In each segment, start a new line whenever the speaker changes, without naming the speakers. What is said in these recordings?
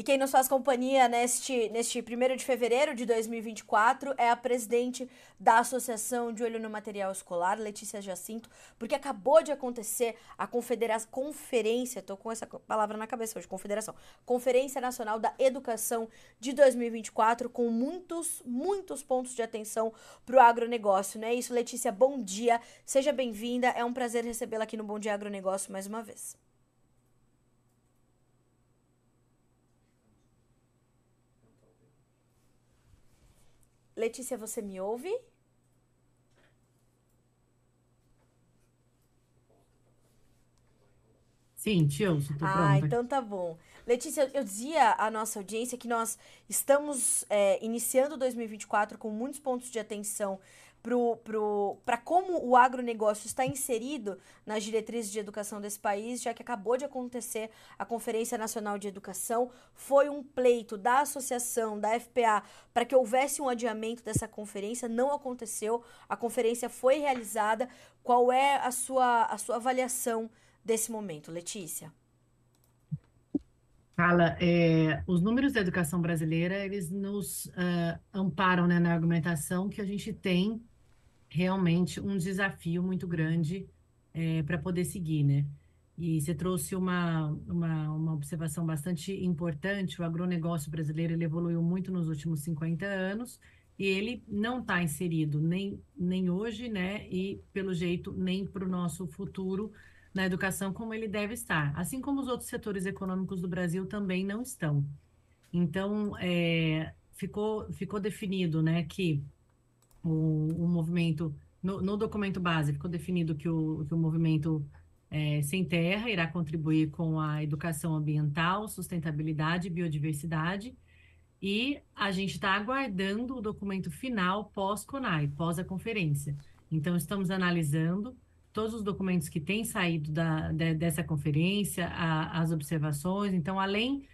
E quem nos faz companhia neste, neste 1 de fevereiro de 2024 é a presidente da Associação de Olho no Material Escolar, Letícia Jacinto, porque acabou de acontecer a confedera conferência, estou com essa palavra na cabeça hoje, confederação, Conferência Nacional da Educação de 2024, com muitos, muitos pontos de atenção para o agronegócio, não é isso? Letícia, bom dia, seja bem-vinda, é um prazer recebê-la aqui no Bom Dia Agronegócio mais uma vez. Letícia, você me ouve?
Sim, ouço, tô
Ah,
pronta.
então tá bom. Letícia, eu dizia à nossa audiência que nós estamos é, iniciando 2024 com muitos pontos de atenção para como o agronegócio está inserido nas diretrizes de educação desse país, já que acabou de acontecer a Conferência Nacional de Educação. Foi um pleito da associação, da FPA, para que houvesse um adiamento dessa conferência. Não aconteceu. A conferência foi realizada. Qual é a sua, a sua avaliação desse momento, Letícia?
Fala, é, os números da educação brasileira, eles nos ah, amparam, né, na argumentação que a gente tem realmente um desafio muito grande para poder seguir, né? E você trouxe uma, uma, uma observação bastante importante, o agronegócio brasileiro, ele evoluiu muito nos últimos 50 anos, e ele não está inserido nem, nem hoje, né, e pelo jeito nem para o nosso futuro na educação como ele deve estar, assim como os outros setores econômicos do Brasil também não estão. Então, é, ficou, ficou definido, né, que o, o movimento, no, no documento base, ficou definido que o, que o movimento é, Sem Terra irá contribuir com a educação ambiental, sustentabilidade e biodiversidade, e a gente está aguardando o documento final pós-CONAI, pós a conferência. Então, estamos analisando todos os documentos que têm saído da, de, dessa conferência, a, as observações. Então, além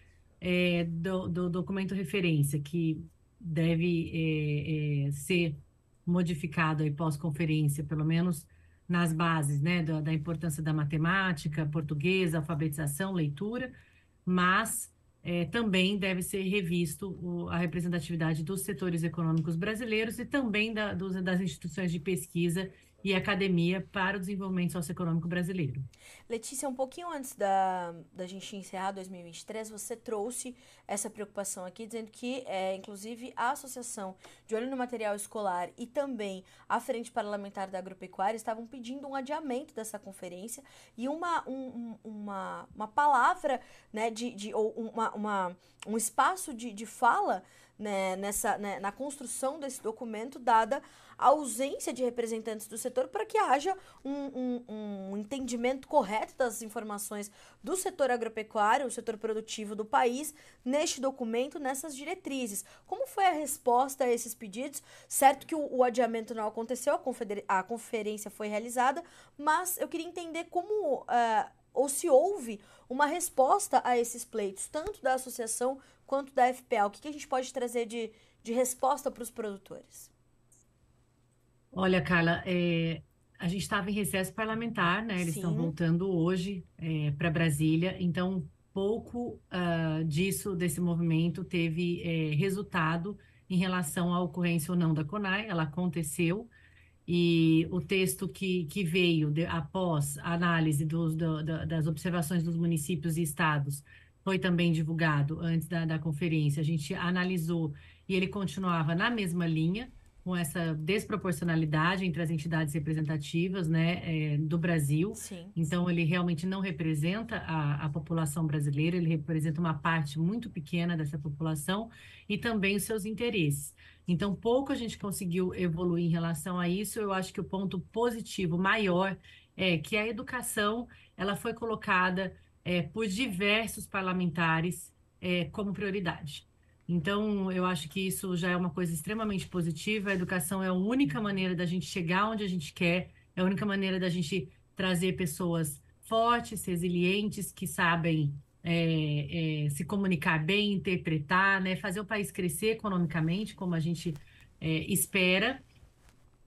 é, do, do, documento referência, que deve é, é, ser modificado aí pós-conferência, pelo menos nas bases, né, da, da importância da matemática, português, alfabetização, leitura, mas é, também deve ser revisto o, a representatividade dos setores econômicos brasileiros e também da, dos, das instituições de pesquisa e academia para o desenvolvimento socioeconômico brasileiro.
Letícia, um pouquinho antes da, da gente encerrar 2023, você trouxe essa preocupação aqui, dizendo que, é, inclusive, a Associação de Olho no Material Escolar e também a Frente Parlamentar da Agropecuária estavam pedindo um adiamento dessa conferência e uma, um, uma, uma palavra, né, de, de, ou uma, uma, um espaço de, de fala né, nessa, né, na construção desse documento, dada a ausência de representantes do setor, para que haja um, um, um, entendimento correto das informações do setor agropecuário, o setor produtivo do país, neste documento, nessas diretrizes. Como foi a resposta a esses pedidos? Certo que o, o adiamento não aconteceu, a, a, conferência foi realizada, mas eu queria entender como. Uh, ou se houve uma resposta a esses pleitos, tanto da associação quanto da FPA? O que, que a gente pode trazer de, de resposta para os produtores?
Olha, Carla, é, a gente estava em recesso parlamentar, né? Eles estão voltando hoje é, para Brasília, então pouco uh, disso, desse movimento, teve é, resultado em relação à ocorrência ou não da CONAI, ela aconteceu, e o texto que, que veio de, após a análise dos, do, das observações dos municípios e estados foi também divulgado antes da, da conferência. A gente analisou e ele continuava na mesma linha, com essa desproporcionalidade entre as entidades representativas né, é, do Brasil.
Sim.
Então, ele realmente não representa a, a população brasileira, ele representa uma parte muito pequena dessa população e também os seus interesses. Então, pouco a gente conseguiu evoluir em relação a isso. Eu acho que o ponto positivo maior é que a educação ela foi colocada é, por diversos parlamentares é, como prioridade. Então, eu acho que isso já é uma coisa extremamente positiva. A educação é a única maneira da gente chegar onde a gente quer, é a única maneira da gente trazer pessoas fortes, resilientes, que sabem é, é, se comunicar bem, interpretar, né, fazer o país crescer economicamente, como a gente é, espera.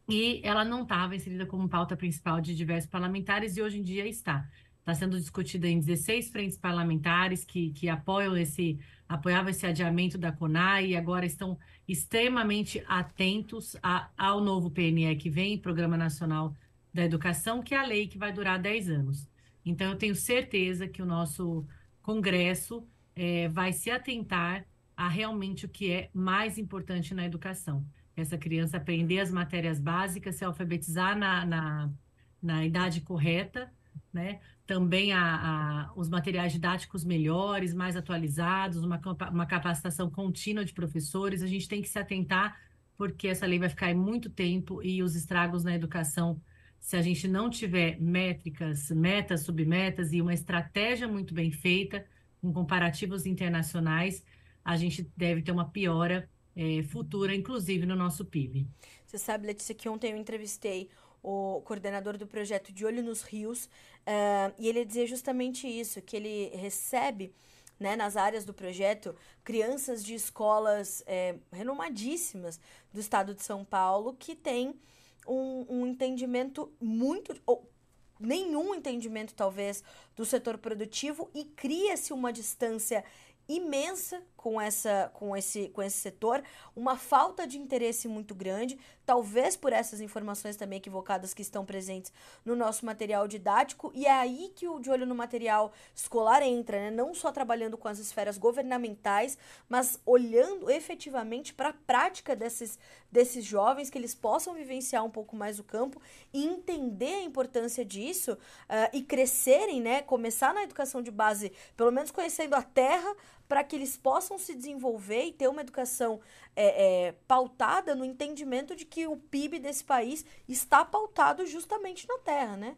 E ela não estava inserida como pauta principal de diversos parlamentares e hoje em dia está. está sendo discutida em 16 frentes parlamentares que, que apoiam esse, apoiavam esse adiamento da CONAI e agora estão extremamente atentos a, ao novo PNE que vem, Programa Nacional da Educação, que é a lei que vai durar 10 anos. Então, eu tenho certeza que o nosso Congresso é, vai se atentar a realmente o que é mais importante na educação. Essa criança aprender as matérias básicas, se alfabetizar na, na, na idade correta, né? Também a, a, os materiais didáticos melhores, mais atualizados, uma, uma capacitação contínua de professores. A gente tem que se atentar, porque essa lei vai ficar aí muito tempo e os estragos na educação se a gente não tiver métricas, metas, submetas e uma estratégia muito bem feita, com comparativos internacionais, a gente deve ter uma piora é, futura, inclusive no nosso PIB.
Você sabe, Letícia, que ontem eu entrevistei o coordenador do projeto De Olho nos Rios, uh, e ele dizia justamente isso, que ele recebe né, nas áreas do projeto crianças de escolas é, renomadíssimas do estado de São Paulo que têm um, um entendimento muito. Ou, nenhum entendimento, talvez, do setor produtivo e cria-se uma distância imensa com essa com esse com esse setor, uma falta de interesse muito grande, talvez por essas informações também equivocadas que estão presentes no nosso material didático, e é aí que o de olho no material escolar entra, né? Não só trabalhando com as esferas governamentais, mas olhando efetivamente para a prática desses desses jovens que eles possam vivenciar um pouco mais o campo e entender a importância disso uh, e crescerem, né? Começar na educação de base, pelo menos conhecendo a terra, para que eles possam se desenvolver e ter uma educação é, é, pautada no entendimento de que o PIB desse país está pautado justamente na terra, né?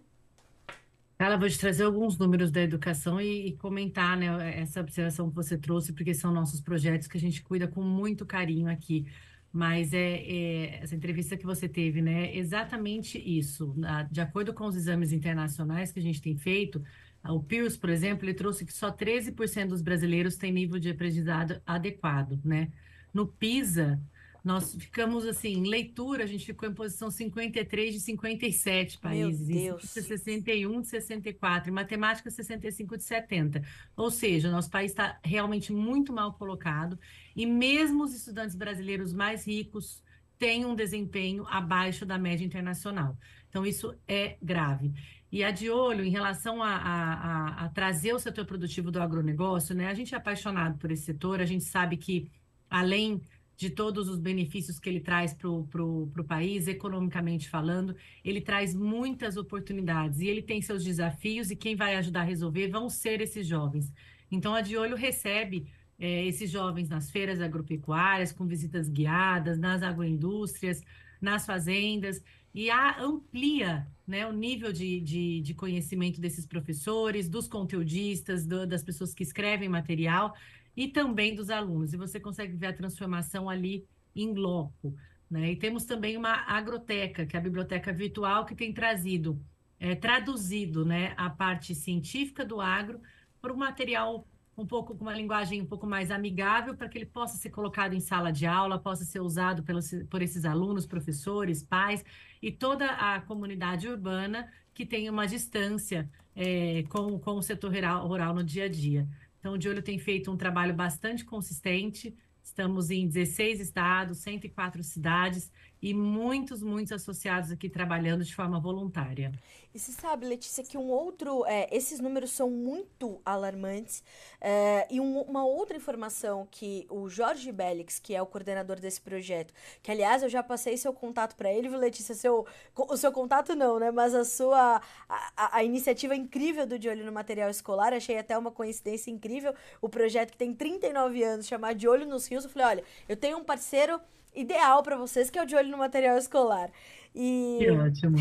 Carla, vou te trazer alguns números da educação e, e, comentar né, essa observação que você trouxe, porque são nossos projetos que a gente cuida com muito carinho aqui. Mas é, é essa entrevista que você teve, né? Exatamente isso. De acordo com os exames internacionais que a gente tem feito, o Pius, por exemplo, ele trouxe que só 13% dos brasileiros têm nível de aprendizado adequado, né? No PISA, nós ficamos assim, em leitura, a gente ficou em posição 53 de 57 países,
Meu Deus.
em 61 de 64, em matemática 65 de 70. Ou seja, nosso país está realmente muito mal colocado e mesmo os estudantes brasileiros mais ricos têm um desempenho abaixo da média internacional. Então, isso é grave. E a de olho em relação a, a, a, a, trazer o setor produtivo do agronegócio, né? A gente é apaixonado por esse setor, a gente sabe que, além de todos os benefícios que ele traz para o país, economicamente falando, ele traz muitas oportunidades e ele tem seus desafios e quem vai ajudar a resolver vão ser esses jovens. Então, a de olho recebe é, esses jovens nas feiras agropecuárias, com visitas guiadas, nas agroindústrias, nas fazendas, e a, amplia né, o nível de, de, de, conhecimento desses professores, dos conteudistas, do, das pessoas que escrevem material e também dos alunos. E você consegue ver a transformação ali em loco. Né? E temos também uma agroteca, que é a biblioteca virtual, que tem trazido, é, traduzido né, a parte científica do agro para o material um pouco com uma linguagem um pouco mais amigável para que ele possa ser colocado em sala de aula, possa ser usado pelos, por esses alunos, professores, pais e toda a comunidade urbana que tem uma distância é, com, com o setor rural, rural no dia a dia. Então, o De Olho tem feito um trabalho bastante consistente, estamos em 16 estados, 104 cidades, e muitos, muitos associados aqui trabalhando de forma voluntária.
E você sabe, Letícia, que um outro. É, esses números são muito alarmantes. É, e um, uma outra informação que o Jorge Bellix, que é o coordenador desse projeto, que aliás eu já passei seu contato para ele, viu, Letícia? Seu, o seu contato não, né? Mas a sua. A, a iniciativa incrível do De Olho no Material Escolar, achei até uma coincidência incrível. O projeto que tem 39 anos, chamado De Olho nos Rios. Eu falei: olha, eu tenho um parceiro ideal para vocês, que é o de olho no material escolar.
E... Que ótimo.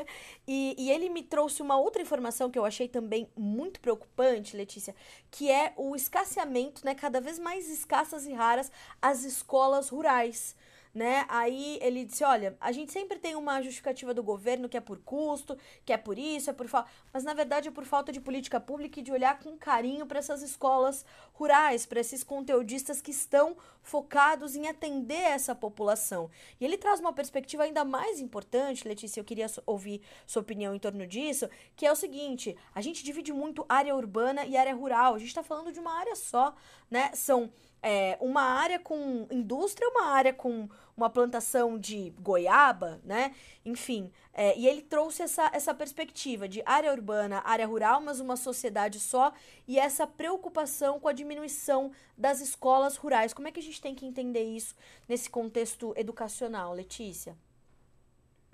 e, e ele me trouxe uma outra informação que eu achei também muito preocupante, Letícia, que é o escasseamento, né, cada vez mais escassas e raras, as escolas rurais. né? Aí ele disse: olha, a gente sempre tem uma justificativa do governo que é por custo, que é por isso, é por falta. Mas na verdade é por falta de política pública e de olhar com carinho para essas escolas rurais, para esses conteudistas que estão focados em atender essa população. E ele traz uma perspectiva ainda mais importante, Letícia, eu queria ouvir sua opinião em torno disso, que é o seguinte: a gente divide muito área urbana e área rural. A gente está falando de uma área só, né? São é, uma área com indústria, uma área com uma plantação de goiaba, né? Enfim, é, e ele trouxe essa, essa perspectiva de área urbana, área rural, mas uma sociedade só, e essa preocupação com a diminuição das escolas rurais. Como é que a gente tem que entender isso nesse contexto educacional, Letícia?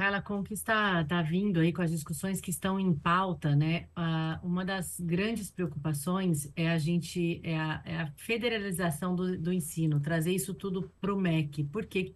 Carla, como que está, está vindo aí com as discussões que estão em pauta, né? Uh, uma das grandes preocupações é a gente, é a, é a federalização do, do, ensino, trazer isso tudo para o MEC, porque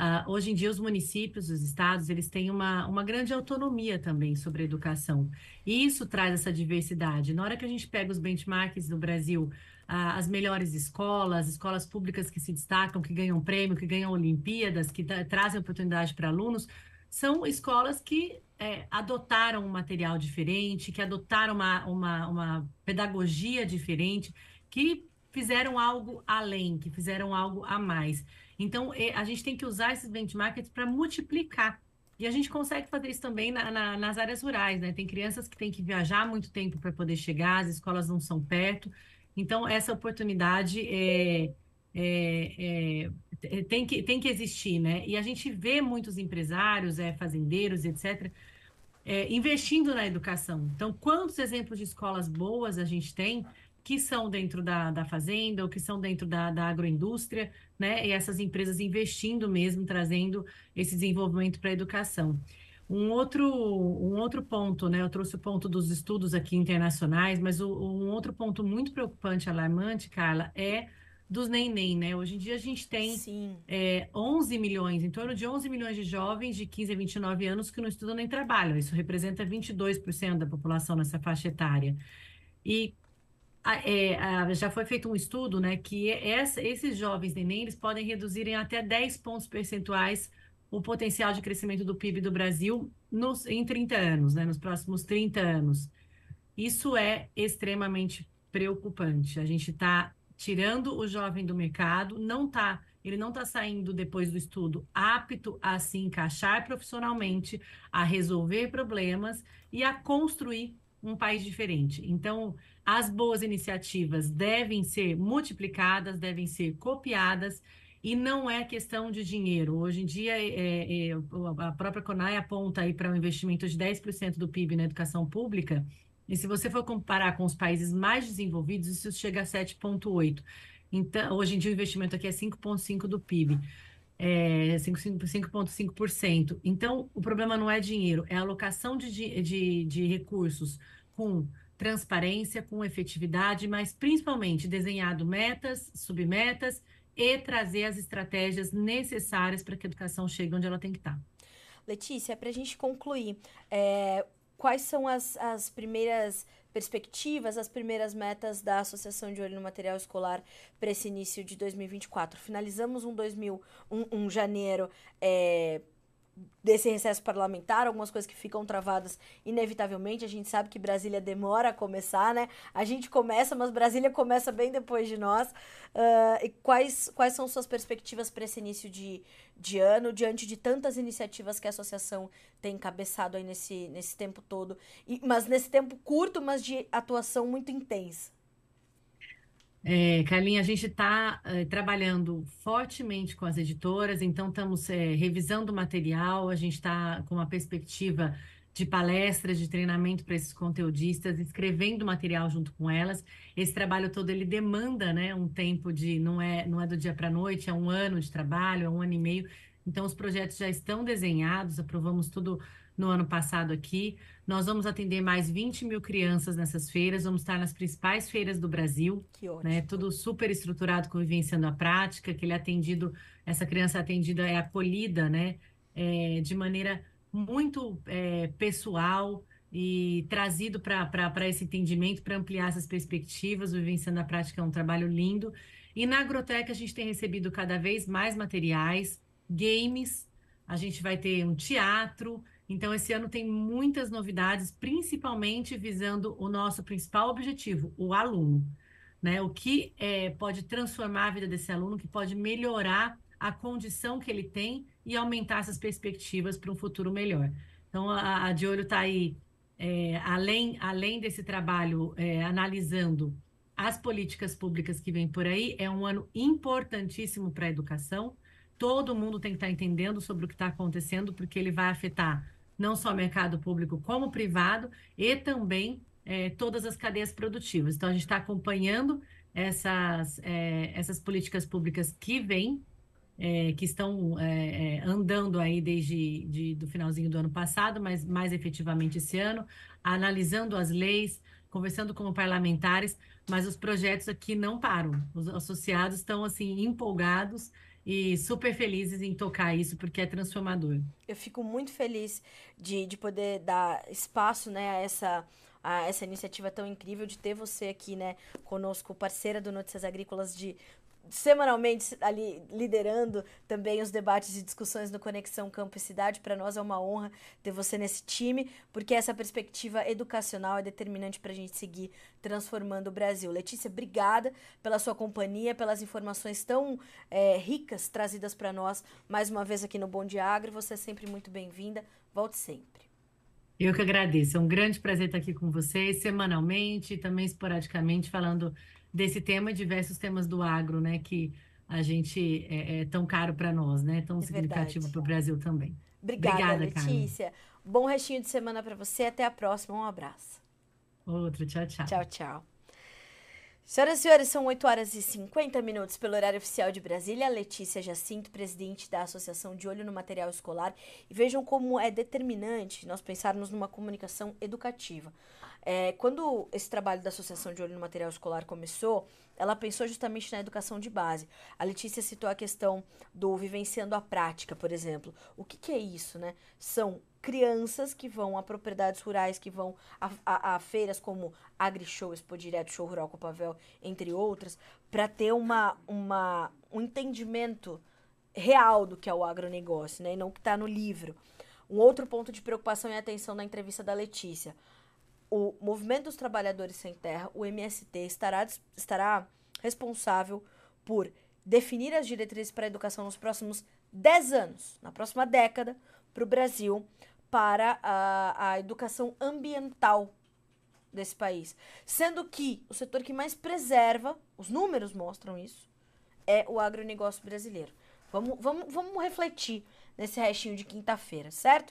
uh, hoje em dia os municípios, os estados, eles têm uma, uma grande autonomia também sobre a educação, e isso traz essa diversidade. Na hora que a gente pega os benchmarks no Brasil, uh, as melhores escolas, escolas públicas que se destacam, que ganham prêmio, que ganham Olimpíadas, que trazem oportunidade para alunos, são escolas que é, adotaram um material diferente, que adotaram uma, uma, uma pedagogia diferente, que fizeram algo além, que fizeram algo a mais. Então, a gente tem que usar esses benchmarks para multiplicar. E a gente consegue fazer isso também na, na, nas áreas rurais, né? Tem crianças que têm que viajar muito tempo para poder chegar, as escolas não são perto. Então, essa oportunidade é, é, é é, tem que, tem que existir, né? E a gente vê muitos empresários, é, fazendeiros, etc., é, investindo na educação. Então, quantos exemplos de escolas boas a gente tem que são dentro da, da fazenda ou que são dentro da, da agroindústria, né? E essas empresas investindo mesmo, trazendo esse desenvolvimento para a educação. Um outro, um outro ponto, né? Eu trouxe o ponto dos estudos aqui internacionais, mas o, um outro ponto muito preocupante, alarmante, Carla, é dos neném, né? Hoje em dia a gente tem é, 11 milhões, em torno de 11 milhões de jovens de 15 a 29 anos que não estudam nem trabalham. Isso representa 22% da população nessa faixa etária. E já foi feito um estudo, né, que essa, esses jovens neném, eles podem reduzir em até 10 pontos percentuais o potencial de crescimento do PIB do Brasil nos, em 30 anos, né, nos próximos 30 anos. Isso é extremamente preocupante. A gente está tirando o jovem do mercado, não tá, ele não está saindo depois do estudo apto a se encaixar profissionalmente, a resolver problemas e a construir um país diferente. Então, as boas iniciativas devem ser multiplicadas, devem ser copiadas e não é questão de dinheiro. Hoje em dia, é, é, a própria CONAI aponta aí para um investimento de 10% do PIB na educação pública e se você for comparar com os países mais desenvolvidos, isso chega a 7,8%. Então, hoje em dia o investimento aqui é 5,5% do PIB. É 5,5%. Então, o problema não é dinheiro, é alocação de, de, de recursos com transparência, com efetividade, mas principalmente desenhado metas, submetas e trazer as estratégias necessárias para que a educação chegue onde ela tem que estar.
Letícia, para a gente concluir, é, quais são as, as primeiras perspectivas, as primeiras metas da Associação de Olho no Material Escolar para esse início de 2024. Finalizamos um, 2000, um, um janeiro é, desse recesso parlamentar, algumas coisas que ficam travadas inevitavelmente. A gente sabe que Brasília demora a começar, né? A gente começa, mas Brasília começa bem depois de nós. Uh, e quais, quais são suas perspectivas para esse início de, de ano, diante de tantas iniciativas que a associação tem encabeçado aí nesse, nesse tempo todo? E, mas nesse tempo curto, mas de atuação muito intensa.
É, Carlinha, a gente está é, trabalhando fortemente com as editoras, então estamos é, revisando o material, a gente está com uma perspectiva de palestras, de treinamento para esses conteudistas, escrevendo material junto com elas. Esse trabalho todo ele demanda, né, um tempo de não é não é do dia para a noite, é um ano de trabalho, é um ano e meio. Então os projetos já estão desenhados, aprovamos tudo no ano passado aqui. Nós vamos atender mais 20 mil crianças nessas feiras, vamos estar nas principais feiras do Brasil.
Que ótimo. Né?
Tudo super estruturado com vivenciando a prática, que ele é atendido, essa criança atendida é acolhida, né? É, de maneira muito é, pessoal e trazido para esse entendimento, para ampliar essas perspectivas. O Vivenciando a Prática é um trabalho lindo. E na Agroteca a gente tem recebido cada vez mais materiais games, a gente vai ter um teatro. Então, esse ano tem muitas novidades, principalmente visando o nosso principal objetivo, o aluno. Né? O que é, pode transformar a vida desse aluno, que pode melhorar a condição que ele tem e aumentar essas perspectivas para um futuro melhor. Então, a, a De Olho está aí, é, além, além desse trabalho, é, analisando as políticas públicas que vêm por aí, é um ano importantíssimo para a educação. Todo mundo tem que estar tá entendendo sobre o que está acontecendo, porque ele vai afetar não só mercado público, como privado, e também é, todas as cadeias produtivas. Então, a gente está acompanhando essas, é, essas políticas públicas que vêm, é, que estão é, é, andando aí desde de, do finalzinho do ano passado, mas mais efetivamente esse ano, analisando as leis, conversando com parlamentares, mas os projetos aqui não param. Os associados estão assim empolgados e super felizes em tocar isso, porque é transformador.
Eu fico muito feliz de, de poder dar espaço né, a essa a essa iniciativa tão incrível de ter você aqui, né, conosco, parceira do Notícias Agrícolas de semanalmente ali liderando também os debates e discussões no Conexão Campo e Cidade. Para nós é uma honra ter você nesse time, porque essa perspectiva educacional é determinante para a gente seguir transformando o Brasil. Letícia, obrigada pela sua companhia, pelas informações tão é, ricas trazidas para nós mais uma vez aqui no Bom Dia Agro. Você é sempre muito bem-vinda. Volte sempre.
Eu que agradeço. É um grande prazer estar aqui com vocês, semanalmente, também esporadicamente, falando desse tema e diversos temas do agro, né? Que a gente é, é tão caro para nós, né? Tão é significativo para o Brasil também.
Obrigada, Obrigada Letícia. Carmen. Bom restinho de semana para você. Até a próxima. Um abraço.
Outro. Tchau, tchau.
Tchau, tchau. Senhoras e senhores, são 8 horas e 50 minutos pelo horário oficial de Brasília. Letícia Jacinto, presidente da Associação de Olho no Material Escolar. E vejam como é determinante nós pensarmos numa comunicação educativa. É, quando esse trabalho da Associação de Olho no Material Escolar começou, ela pensou justamente na educação de base. A Letícia citou a questão do vivenciando a prática, por exemplo. O que, que é isso, né? São crianças que vão a propriedades rurais, que vão a, a, a feiras como AgriShow, Expo Direto, Show Rural Copavel, entre outras, para ter uma, uma, um entendimento real do que é o agronegócio, né? E não o que está no livro. Um outro ponto de preocupação e atenção na entrevista da Letícia o Movimento dos Trabalhadores Sem Terra, o MST, estará, estará responsável por definir as diretrizes para a educação nos próximos 10 anos, na próxima década, para o Brasil, para a, a educação ambiental desse país. Sendo que o setor que mais preserva, os números mostram isso, é o agronegócio brasileiro. Vamos, vamos, vamos refletir nesse restinho de quinta-feira, certo?